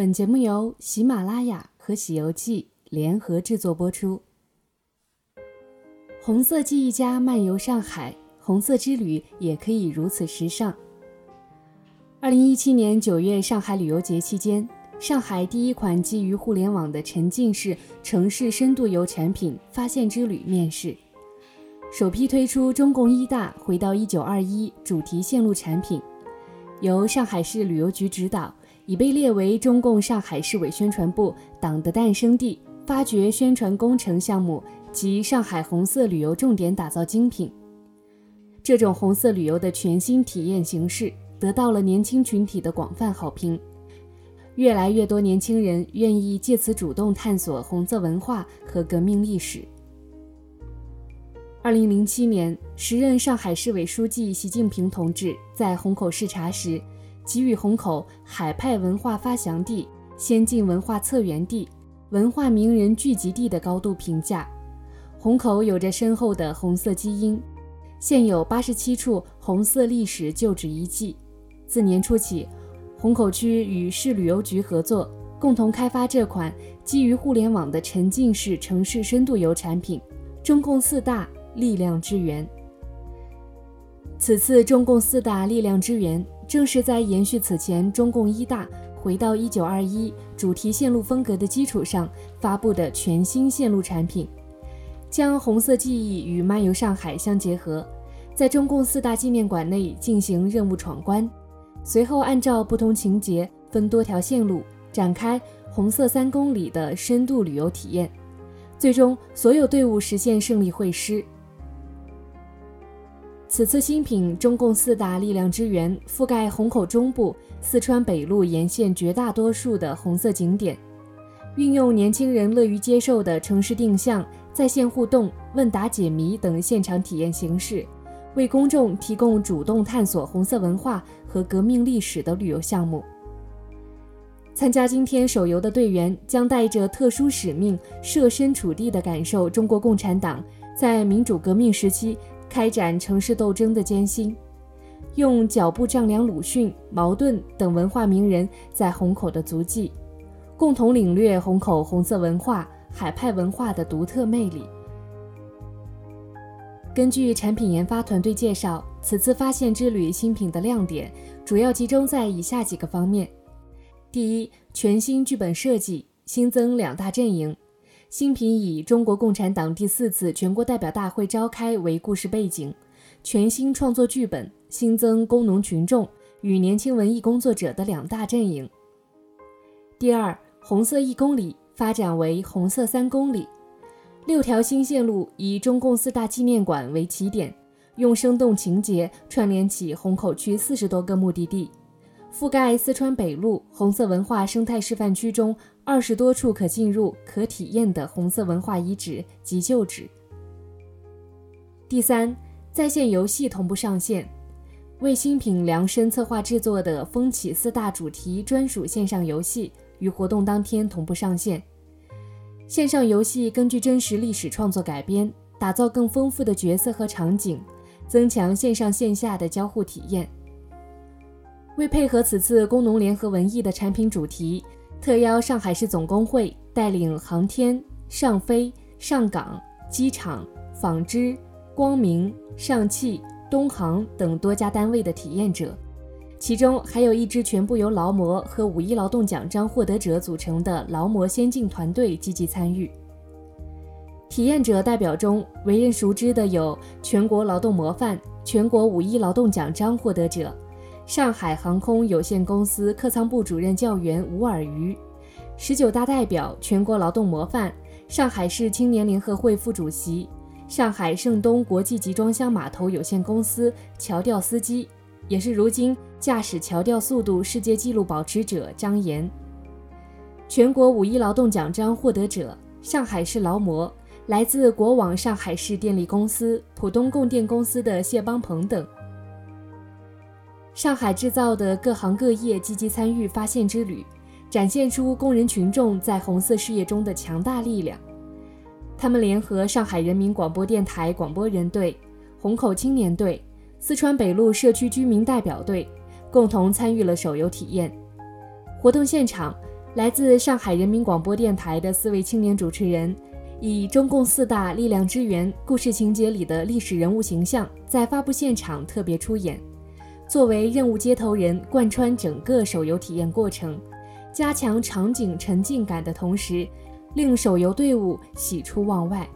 本节目由喜马拉雅和《喜游记》联合制作播出。红色记忆家漫游上海，红色之旅也可以如此时尚。二零一七年九月上海旅游节期间，上海第一款基于互联网的沉浸式城市深度游产品“发现之旅”面世，首批推出中共一大“回到一九二一”主题线路产品，由上海市旅游局指导。已被列为中共上海市委宣传部“党的诞生地”发掘宣传工程项目及上海红色旅游重点打造精品。这种红色旅游的全新体验形式得到了年轻群体的广泛好评，越来越多年轻人愿意借此主动探索红色文化和革命历史。二零零七年，时任上海市委书记习近平同志在虹口视察时。给予虹口海派文化发祥地、先进文化策源地、文化名人聚集地的高度评价。虹口有着深厚的红色基因，现有八十七处红色历史旧址遗迹。自年初起，虹口区与市旅游局合作，共同开发这款基于互联网的沉浸式城市深度游产品——中共四大力量之源。此次中共四大力量之源。正是在延续此前中共一大回到一九二一主题线路风格的基础上发布的全新线路产品，将红色记忆与漫游上海相结合，在中共四大纪念馆内进行任务闯关，随后按照不同情节分多条线路展开红色三公里的深度旅游体验，最终所有队伍实现胜利会师。此次新品中共四大力量之源覆盖虹口中部、四川北路沿线绝大多数的红色景点，运用年轻人乐于接受的城市定向、在线互动、问答解谜等现场体验形式，为公众提供主动探索红色文化和革命历史的旅游项目。参加今天手游的队员将带着特殊使命，设身处地地感受中国共产党在民主革命时期。开展城市斗争的艰辛，用脚步丈量鲁迅、茅盾等文化名人在虹口的足迹，共同领略虹口红色文化、海派文化的独特魅力。根据产品研发团队介绍，此次发现之旅新品的亮点主要集中在以下几个方面：第一，全新剧本设计，新增两大阵营。新品以中国共产党第四次全国代表大会召开为故事背景，全新创作剧本，新增工农群众与年轻文艺工作者的两大阵营。第二，红色一公里发展为红色三公里，六条新线路以中共四大纪念馆为起点，用生动情节串联起虹口区四十多个目的地。覆盖四川北路红色文化生态示范区中二十多处可进入、可体验的红色文化遗址及旧址。第三，在线游戏同步上线，为新品量身策划制作的“风起”四大主题专属线上游戏与活动当天同步上线。线上游戏根据真实历史创作改编，打造更丰富的角色和场景，增强线上线下的交互体验。为配合此次工农联合文艺的产品主题，特邀上海市总工会带领航天、上飞、上港、机场、纺织、光明、上汽、东航等多家单位的体验者，其中还有一支全部由劳模和五一劳动奖章获得者组成的劳模先进团队积极参与。体验者代表中，为人熟知的有全国劳动模范、全国五一劳动奖章获得者。上海航空有限公司客舱部主任教员吴尔瑜，十九大代表、全国劳动模范，上海市青年联合会副主席，上海盛东国际集装箱码头有限公司桥吊司机，也是如今驾驶桥吊速度世界纪录保持者张岩。全国五一劳动奖章获得者，上海市劳模，来自国网上海市电力公司、浦东供电公司的谢邦鹏等。上海制造的各行各业积极参与发现之旅，展现出工人群众在红色事业中的强大力量。他们联合上海人民广播电台广播人队、虹口青年队、四川北路社区居民代表队，共同参与了手游体验。活动现场，来自上海人民广播电台的四位青年主持人，以中共四大力量之源故事情节里的历史人物形象，在发布现场特别出演，作为任务接头人，贯穿整个手游体验过程，加强场景沉浸感的同时，令手游队伍喜出望外。